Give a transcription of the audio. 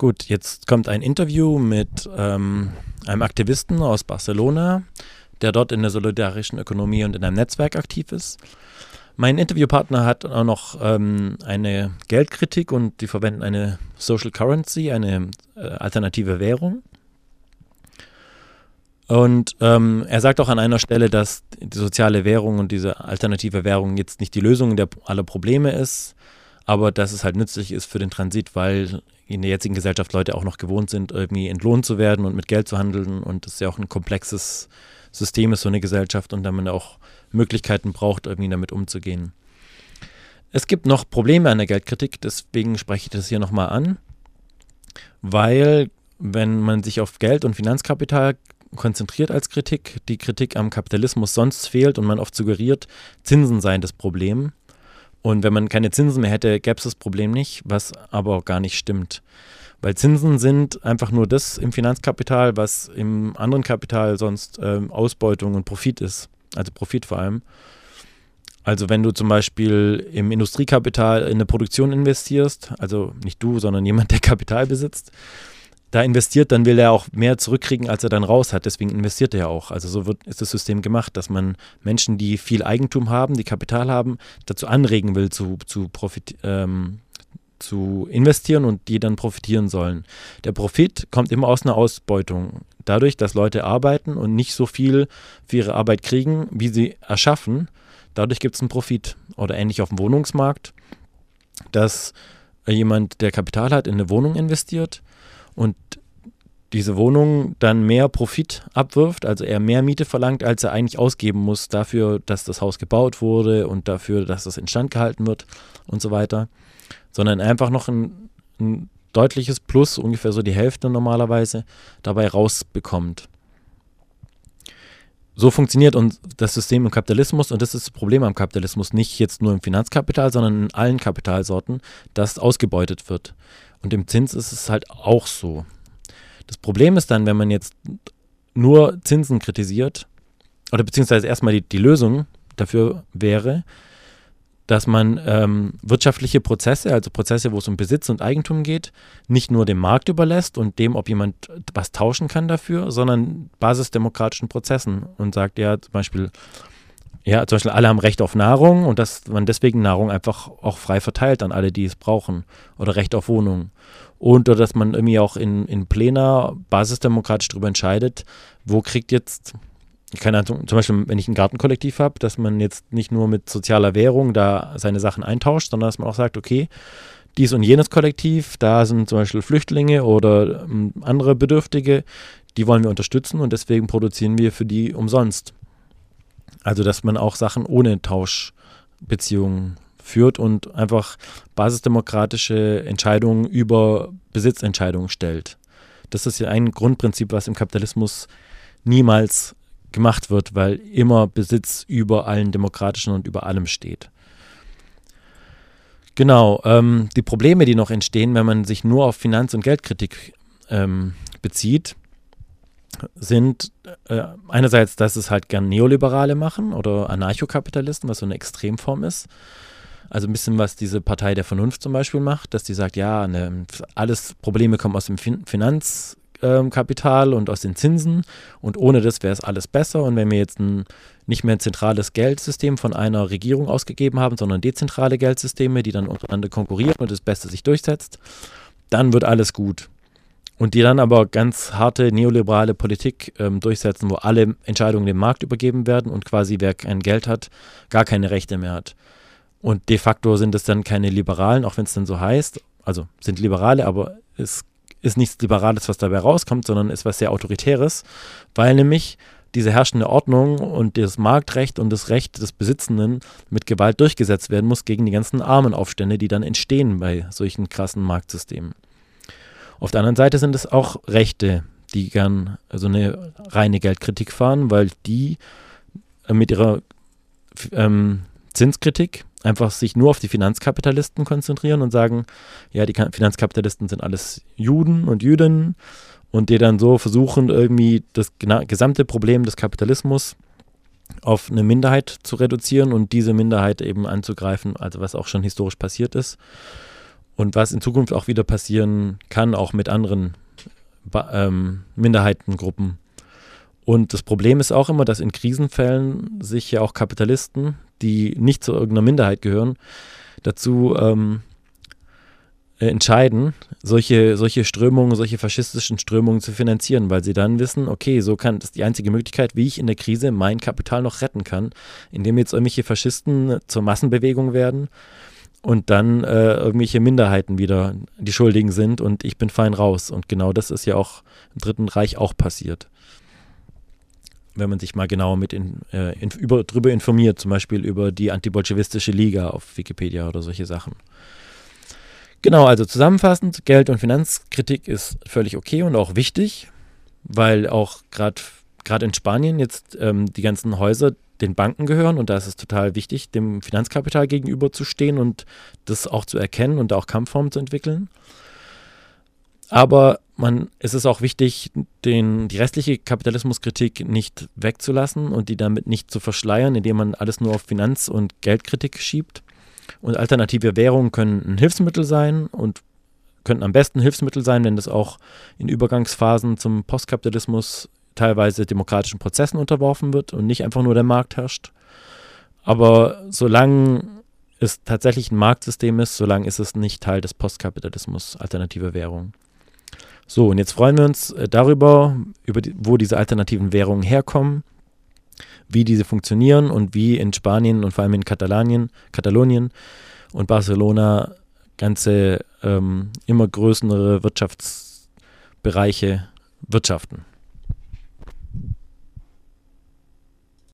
Gut, jetzt kommt ein Interview mit ähm, einem Aktivisten aus Barcelona, der dort in der solidarischen Ökonomie und in einem Netzwerk aktiv ist. Mein Interviewpartner hat auch noch ähm, eine Geldkritik und die verwenden eine Social Currency, eine äh, alternative Währung. Und ähm, er sagt auch an einer Stelle, dass die soziale Währung und diese alternative Währung jetzt nicht die Lösung der, aller Probleme ist, aber dass es halt nützlich ist für den Transit, weil in der jetzigen Gesellschaft Leute auch noch gewohnt sind, irgendwie entlohnt zu werden und mit Geld zu handeln. Und das ist ja auch ein komplexes System ist, so eine Gesellschaft, und damit auch Möglichkeiten braucht, irgendwie damit umzugehen. Es gibt noch Probleme an der Geldkritik, deswegen spreche ich das hier nochmal an, weil wenn man sich auf Geld und Finanzkapital konzentriert als Kritik, die Kritik am Kapitalismus sonst fehlt und man oft suggeriert, Zinsen seien das Problem. Und wenn man keine Zinsen mehr hätte, gäbe es das Problem nicht, was aber auch gar nicht stimmt. Weil Zinsen sind einfach nur das im Finanzkapital, was im anderen Kapital sonst ähm, Ausbeutung und Profit ist. Also Profit vor allem. Also wenn du zum Beispiel im Industriekapital in eine Produktion investierst, also nicht du, sondern jemand, der Kapital besitzt, da investiert, dann will er auch mehr zurückkriegen, als er dann raus hat. Deswegen investiert er auch. Also so wird, ist das System gemacht, dass man Menschen, die viel Eigentum haben, die Kapital haben, dazu anregen will, zu, zu, profit, ähm, zu investieren und die dann profitieren sollen. Der Profit kommt immer aus einer Ausbeutung. Dadurch, dass Leute arbeiten und nicht so viel für ihre Arbeit kriegen, wie sie erschaffen, dadurch gibt es einen Profit. Oder ähnlich auf dem Wohnungsmarkt, dass jemand, der Kapital hat, in eine Wohnung investiert und diese Wohnung dann mehr Profit abwirft, also er mehr Miete verlangt, als er eigentlich ausgeben muss dafür, dass das Haus gebaut wurde und dafür, dass das instand gehalten wird und so weiter, sondern einfach noch ein, ein deutliches Plus, ungefähr so die Hälfte normalerweise, dabei rausbekommt. So funktioniert uns das System im Kapitalismus und das ist das Problem am Kapitalismus, nicht jetzt nur im Finanzkapital, sondern in allen Kapitalsorten, dass ausgebeutet wird. Und im Zins ist es halt auch so. Das Problem ist dann, wenn man jetzt nur Zinsen kritisiert, oder beziehungsweise erstmal die, die Lösung dafür wäre, dass man ähm, wirtschaftliche Prozesse, also Prozesse, wo es um Besitz und Eigentum geht, nicht nur dem Markt überlässt und dem, ob jemand was tauschen kann dafür, sondern basisdemokratischen Prozessen und sagt ja zum Beispiel, ja, zum Beispiel alle haben Recht auf Nahrung und dass man deswegen Nahrung einfach auch frei verteilt an alle, die es brauchen. Oder Recht auf Wohnung. Und oder dass man irgendwie auch in, in Pläne basisdemokratisch darüber entscheidet, wo kriegt jetzt, keine Ahnung, zum Beispiel, wenn ich ein Gartenkollektiv habe, dass man jetzt nicht nur mit sozialer Währung da seine Sachen eintauscht, sondern dass man auch sagt, okay, dies und jenes Kollektiv, da sind zum Beispiel Flüchtlinge oder ähm, andere Bedürftige, die wollen wir unterstützen und deswegen produzieren wir für die umsonst. Also, dass man auch Sachen ohne Tauschbeziehungen führt und einfach basisdemokratische Entscheidungen über Besitzentscheidungen stellt. Das ist ja ein Grundprinzip, was im Kapitalismus niemals gemacht wird, weil immer Besitz über allen demokratischen und über allem steht. Genau, ähm, die Probleme, die noch entstehen, wenn man sich nur auf Finanz- und Geldkritik ähm, bezieht, sind äh, einerseits, dass es halt gern Neoliberale machen oder Anarchokapitalisten, was so eine Extremform ist. Also ein bisschen, was diese Partei der Vernunft zum Beispiel macht, dass die sagt, ja, ne, alles Probleme kommen aus dem fin Finanzkapital ähm, und aus den Zinsen und ohne das wäre es alles besser. Und wenn wir jetzt ein nicht mehr ein zentrales Geldsystem von einer Regierung ausgegeben haben, sondern dezentrale Geldsysteme, die dann untereinander konkurrieren und das Beste sich durchsetzt, dann wird alles gut und die dann aber ganz harte neoliberale Politik ähm, durchsetzen, wo alle Entscheidungen dem Markt übergeben werden und quasi wer kein Geld hat, gar keine Rechte mehr hat. Und de facto sind es dann keine Liberalen, auch wenn es dann so heißt. Also sind Liberale, aber es ist nichts Liberales, was dabei rauskommt, sondern ist was sehr Autoritäres, weil nämlich diese herrschende Ordnung und das Marktrecht und das Recht des Besitzenden mit Gewalt durchgesetzt werden muss gegen die ganzen Armenaufstände, die dann entstehen bei solchen krassen Marktsystemen. Auf der anderen Seite sind es auch Rechte, die gern so eine reine Geldkritik fahren, weil die äh, mit ihrer ähm, Zinskritik einfach sich nur auf die Finanzkapitalisten konzentrieren und sagen, ja, die Finanzkapitalisten sind alles Juden und Jüdinnen und die dann so versuchen, irgendwie das gesamte Problem des Kapitalismus auf eine Minderheit zu reduzieren und diese Minderheit eben anzugreifen, also was auch schon historisch passiert ist. und was in Zukunft auch wieder passieren kann, auch mit anderen ähm, Minderheitengruppen. Und das Problem ist auch immer, dass in Krisenfällen sich ja auch Kapitalisten, die nicht zu irgendeiner Minderheit gehören, dazu ähm, äh, entscheiden, solche, solche Strömungen, solche faschistischen Strömungen zu finanzieren, weil sie dann wissen, okay, so kann das ist die einzige Möglichkeit, wie ich in der Krise mein Kapital noch retten kann, indem jetzt irgendwelche Faschisten zur Massenbewegung werden und dann äh, irgendwelche Minderheiten wieder die Schuldigen sind und ich bin fein raus. Und genau das ist ja auch im Dritten Reich auch passiert. Wenn man sich mal genauer mit in, äh, in, über, drüber informiert, zum Beispiel über die antibolschewistische Liga auf Wikipedia oder solche Sachen. Genau, also zusammenfassend, Geld- und Finanzkritik ist völlig okay und auch wichtig, weil auch gerade in Spanien jetzt ähm, die ganzen Häuser den Banken gehören und da ist es total wichtig, dem Finanzkapital gegenüber zu stehen und das auch zu erkennen und auch Kampfformen zu entwickeln. Aber man, es ist auch wichtig, den, die restliche Kapitalismuskritik nicht wegzulassen und die damit nicht zu verschleiern, indem man alles nur auf Finanz- und Geldkritik schiebt. Und alternative Währungen können ein Hilfsmittel sein und könnten am besten Hilfsmittel sein, wenn das auch in Übergangsphasen zum Postkapitalismus teilweise demokratischen Prozessen unterworfen wird und nicht einfach nur der Markt herrscht. Aber solange es tatsächlich ein Marktsystem ist, solange ist es nicht Teil des Postkapitalismus, alternative Währung. So, und jetzt freuen wir uns äh, darüber, über die, wo diese alternativen Währungen herkommen wie diese funktionieren und wie in Spanien und vor allem in Katalanien, Katalonien und Barcelona ganze ähm, immer größere Wirtschaftsbereiche wirtschaften.